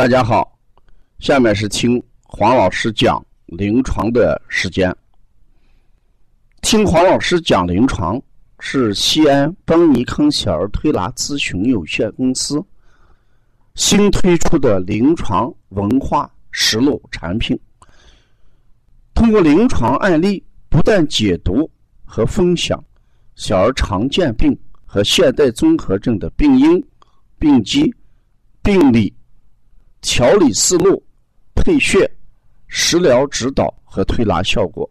大家好，下面是听黄老师讲临床的时间。听黄老师讲临床是西安邦尼康小儿推拿咨询有限公司新推出的临床文化实录产品，通过临床案例不断解读和分享小儿常见病和现代综合症的病因、病机、病理。调理思路、配穴、食疗指导和推拿效果，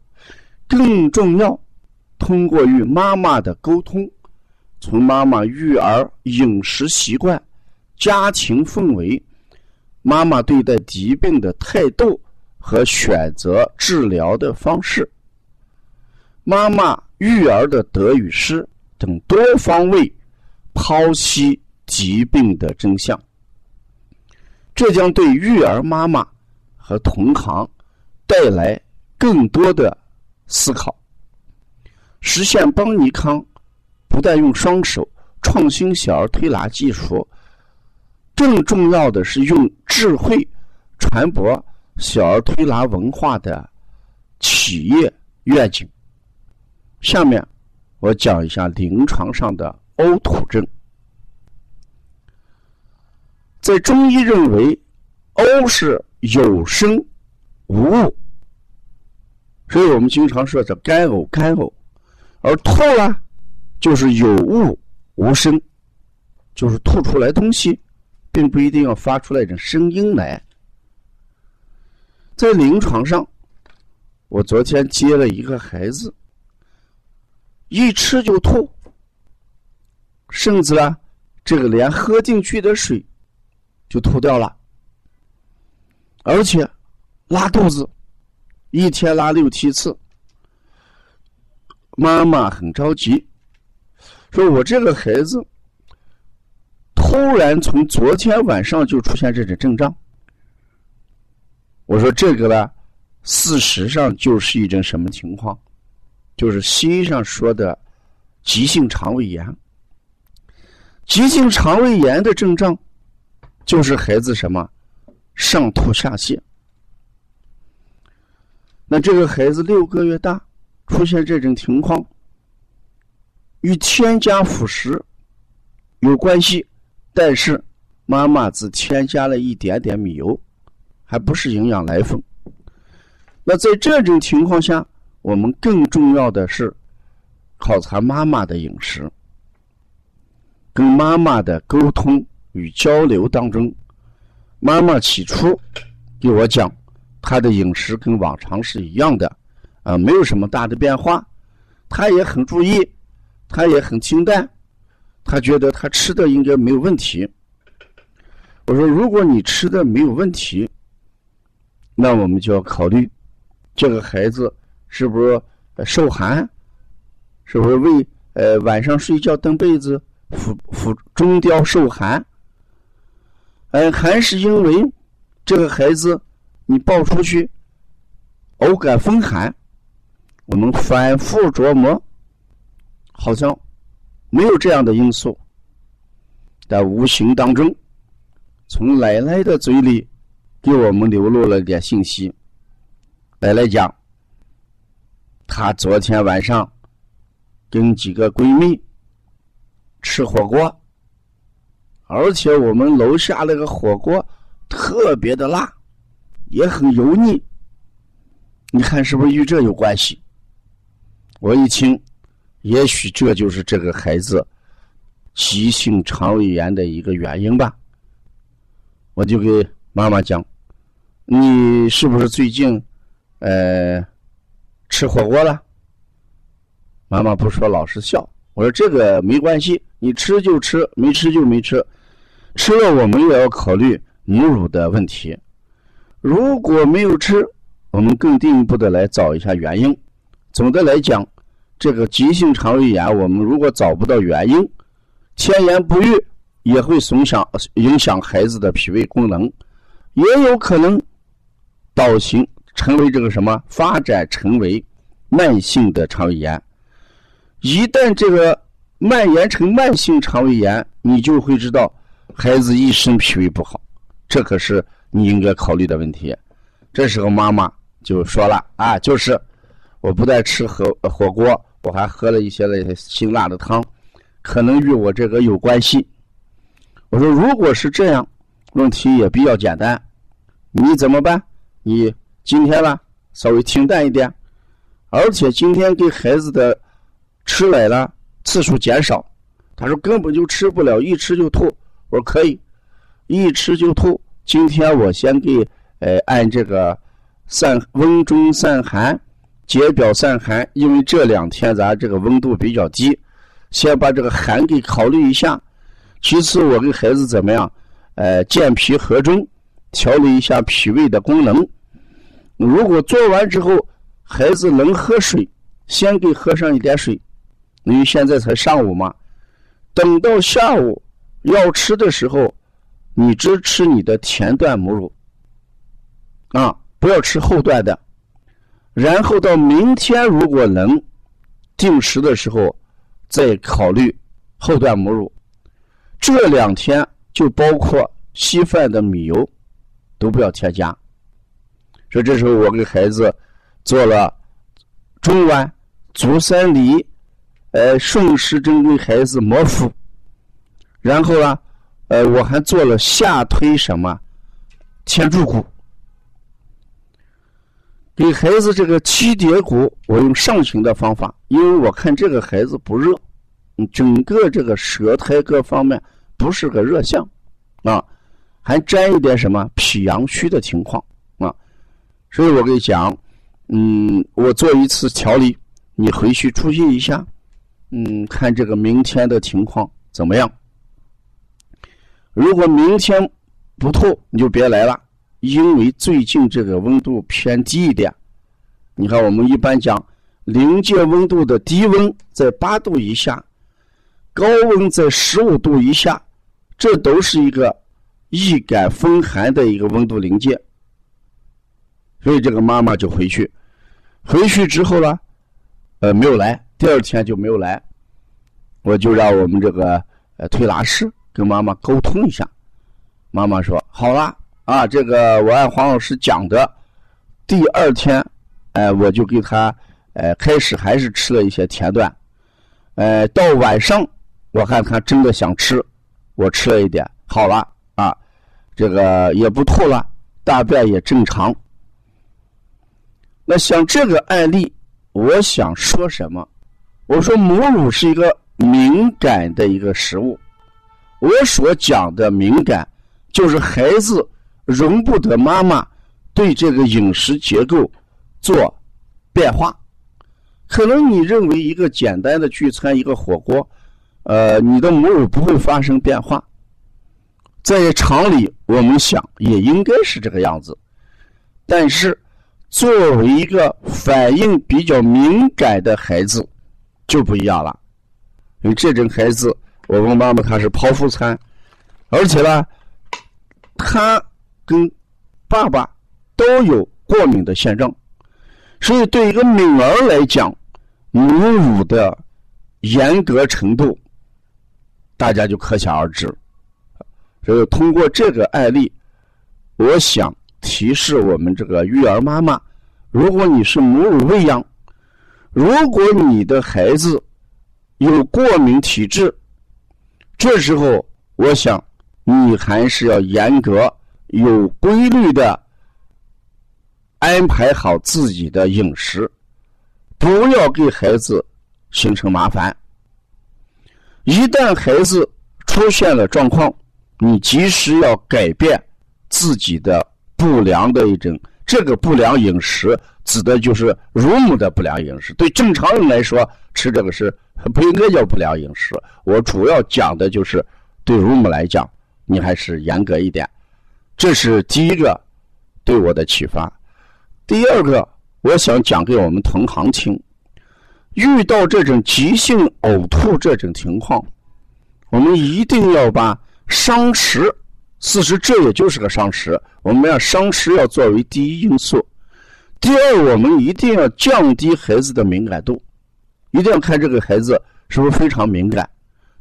更重要，通过与妈妈的沟通，从妈妈育儿饮食习惯、家庭氛围、妈妈对待疾病的态度和选择治疗的方式、妈妈育儿的得与失等多方位剖析疾病的真相。这将对育儿妈妈和同行带来更多的思考，实现邦尼康不但用双手创新小儿推拿技术，更重要的是用智慧传播小儿推拿文化的企业愿景。下面我讲一下临床上的呕吐症。在中医认为，呕是有声无物，所以我们经常说这干呕干呕，而吐呢，就是有物无声，就是吐出来东西，并不一定要发出来这声音来。在临床上，我昨天接了一个孩子，一吃就吐，甚至啊，这个连喝进去的水。就吐掉了，而且拉肚子，一天拉六七次。妈妈很着急，说我这个孩子突然从昨天晚上就出现这种症状。我说这个呢，事实上就是一种什么情况？就是西医上说的急性肠胃炎。急性肠胃炎的症状。就是孩子什么上吐下泻，那这个孩子六个月大出现这种情况，与添加辅食有关系，但是妈妈只添加了一点点米油，还不是营养奶粉。那在这种情况下，我们更重要的是考察妈妈的饮食，跟妈妈的沟通。与交流当中，妈妈起初给我讲，她的饮食跟往常是一样的，啊，没有什么大的变化。她也很注意，她也很清淡，她觉得她吃的应该没有问题。我说，如果你吃的没有问题，那我们就要考虑这个孩子是不是受寒，是不是为呃晚上睡觉蹬被子，腹腹中焦受寒。哎，还是因为这个孩子，你抱出去，偶感风寒，我们反复琢磨，好像没有这样的因素，在无形当中，从奶奶的嘴里给我们流露了点信息。奶奶讲，她昨天晚上跟几个闺蜜吃火锅。而且我们楼下那个火锅特别的辣，也很油腻。你看是不是与这有关系？我一听，也许这就是这个孩子急性肠胃炎的一个原因吧。我就给妈妈讲：“你是不是最近呃吃火锅了？”妈妈不说，老是笑。我说：“这个没关系，你吃就吃，没吃就没吃。”吃了，我们也要考虑母乳的问题。如果没有吃，我们更进一步的来找一下原因。总的来讲，这个急性肠胃炎，我们如果找不到原因，前言不愈，也会损伤影响孩子的脾胃功能，也有可能导行成为这个什么发展成为慢性的肠胃炎。一旦这个蔓延成慢性肠胃炎，你就会知道。孩子一身脾胃不好，这可是你应该考虑的问题。这时候妈妈就说了啊，就是我不但吃火火锅，我还喝了一些那些辛辣的汤，可能与我这个有关系。我说如果是这样，问题也比较简单，你怎么办？你今天呢稍微清淡一点，而且今天给孩子的吃奶了次数减少。他说根本就吃不了，一吃就吐。我说可以，一吃就吐。今天我先给呃按这个散温中散寒，解表散寒。因为这两天咱这个温度比较低，先把这个寒给考虑一下。其次，我给孩子怎么样？呃，健脾和中，调理一下脾胃的功能。如果做完之后，孩子能喝水，先给喝上一点水。因为现在才上午嘛。等到下午要吃的时候，你只吃你的前段母乳，啊，不要吃后段的。然后到明天如果能定时的时候，再考虑后段母乳。这两天就包括稀饭的米油都不要添加。所以这时候我给孩子做了中脘、足三里。呃，顺时针给孩子摩腹，然后呢，呃，我还做了下推什么前柱骨，给孩子这个七叠骨，我用上行的方法，因为我看这个孩子不热，整个这个舌苔各方面不是个热象，啊，还沾一点什么脾阳虚的情况啊，所以我跟你讲，嗯，我做一次调理，你回去注意一下。嗯，看这个明天的情况怎么样？如果明天不吐，你就别来了，因为最近这个温度偏低一点。你看，我们一般讲临界温度的低温在八度以下，高温在十五度以下，这都是一个易感风寒的一个温度临界。所以这个妈妈就回去，回去之后呢，呃，没有来。第二天就没有来，我就让我们这个呃推拿师跟妈妈沟通一下。妈妈说：“好了啊，这个我按黄老师讲的，第二天，哎，我就给他，呃，开始还是吃了一些甜段，呃，到晚上我看他真的想吃，我吃了一点，好了啊，这个也不吐了，大便也正常。那像这个案例，我想说什么？”我说母乳是一个敏感的一个食物，我所讲的敏感，就是孩子容不得妈妈对这个饮食结构做变化。可能你认为一个简单的聚餐，一个火锅，呃，你的母乳不会发生变化，在常理我们想也应该是这个样子，但是作为一个反应比较敏感的孩子。就不一样了，因为这种孩子，我问妈妈她是剖腹产，而且呢，她跟爸爸都有过敏的现状，所以对一个女儿来讲，母乳的严格程度，大家就可想而知。所以通过这个案例，我想提示我们这个育儿妈妈，如果你是母乳喂养。如果你的孩子有过敏体质，这时候我想你还是要严格、有规律的安排好自己的饮食，不要给孩子形成麻烦。一旦孩子出现了状况，你及时要改变自己的不良的一种这个不良饮食。指的就是乳母的不良饮食。对正常人来说，吃这个是不应该叫不良饮食。我主要讲的就是对乳母来讲，你还是严格一点。这是第一个对我的启发。第二个，我想讲给我们同行听：遇到这种急性呕吐这种情况，我们一定要把伤食，事实这也就是个伤食，我们要伤食要作为第一因素。第二，我们一定要降低孩子的敏感度，一定要看这个孩子是不是非常敏感，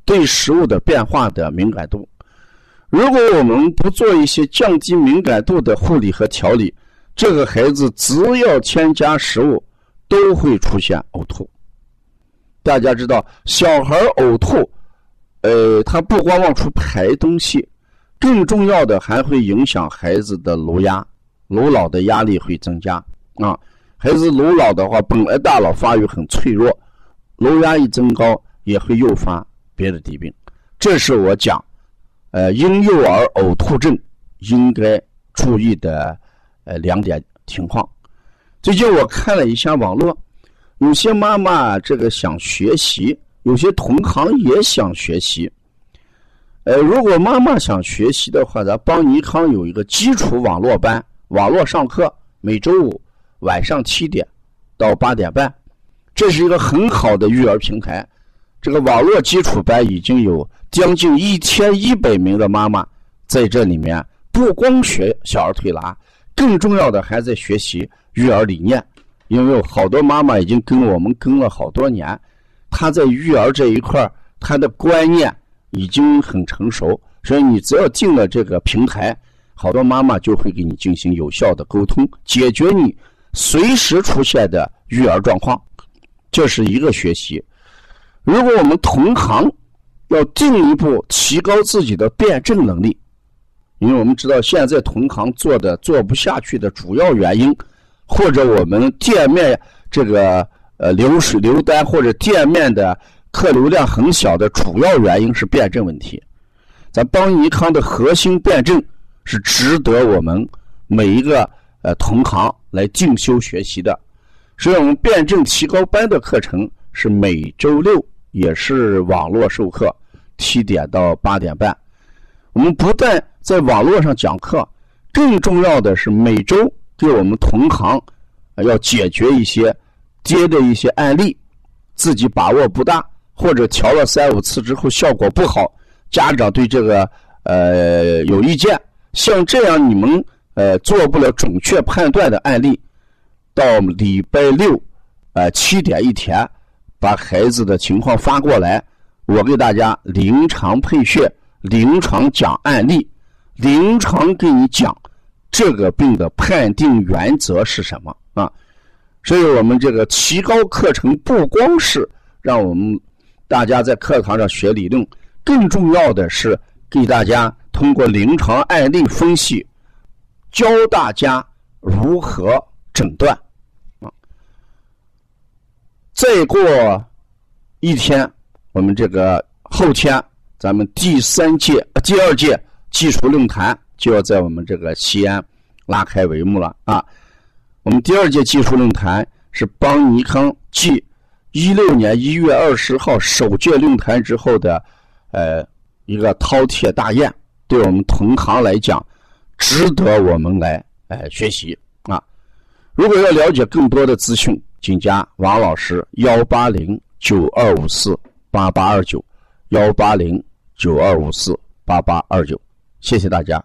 对食物的变化的敏感度。如果我们不做一些降低敏感度的护理和调理，这个孩子只要添加食物，都会出现呕吐。大家知道，小孩呕吐，呃，他不光往出排东西，更重要的还会影响孩子的颅压，颅脑的压力会增加啊。孩子颅脑的话，本来大脑发育很脆弱，颅压一增高，也会诱发别的疾病。这是我讲，呃，婴幼儿呕吐症应该注意的呃两点情况。最近我看了一下网络，有些妈妈这个想学习，有些同行也想学习。呃，如果妈妈想学习的话，咱邦尼康有一个基础网络班，网络上课，每周五。晚上七点到八点半，这是一个很好的育儿平台。这个网络基础班已经有将近一千一百名的妈妈在这里面，不光学小儿推拿，更重要的还在学习育儿理念。因为好多妈妈已经跟我们跟了好多年，她在育儿这一块她的观念已经很成熟。所以你只要进了这个平台，好多妈妈就会给你进行有效的沟通，解决你。随时出现的育儿状况，这是一个学习。如果我们同行要进一步提高自己的辩证能力，因为我们知道现在同行做的做不下去的主要原因，或者我们店面这个呃流水流单或者店面的客流量很小的主要原因是辩证问题。咱邦尼康的核心辩证是值得我们每一个呃同行。来进修学习的，所以我们辩证提高班的课程是每周六也是网络授课，七点到八点半。我们不但在网络上讲课，更重要的是每周给我们同行要解决一些接的一些案例，自己把握不大或者调了三五次之后效果不好，家长对这个呃有意见，像这样你们。呃，做不了准确判断的案例，到礼拜六，呃七点一天，把孩子的情况发过来，我给大家临床配穴、临床讲案例、临床给你讲这个病的判定原则是什么啊？所以我们这个提高课程不光是让我们大家在课堂上学理论，更重要的是给大家通过临床案例分析。教大家如何诊断啊！再过一天，我们这个后天，咱们第三届、第二届技术论坛就要在我们这个西安拉开帷幕了啊！我们第二届技术论坛是邦尼康继一六年一月二十号首届论坛之后的呃一个饕餮大宴，对我们同行来讲。值得我们来哎学习啊！如果要了解更多的资讯，请加王老师幺八零九二五四八八二九幺八零九二五四八八二九，谢谢大家。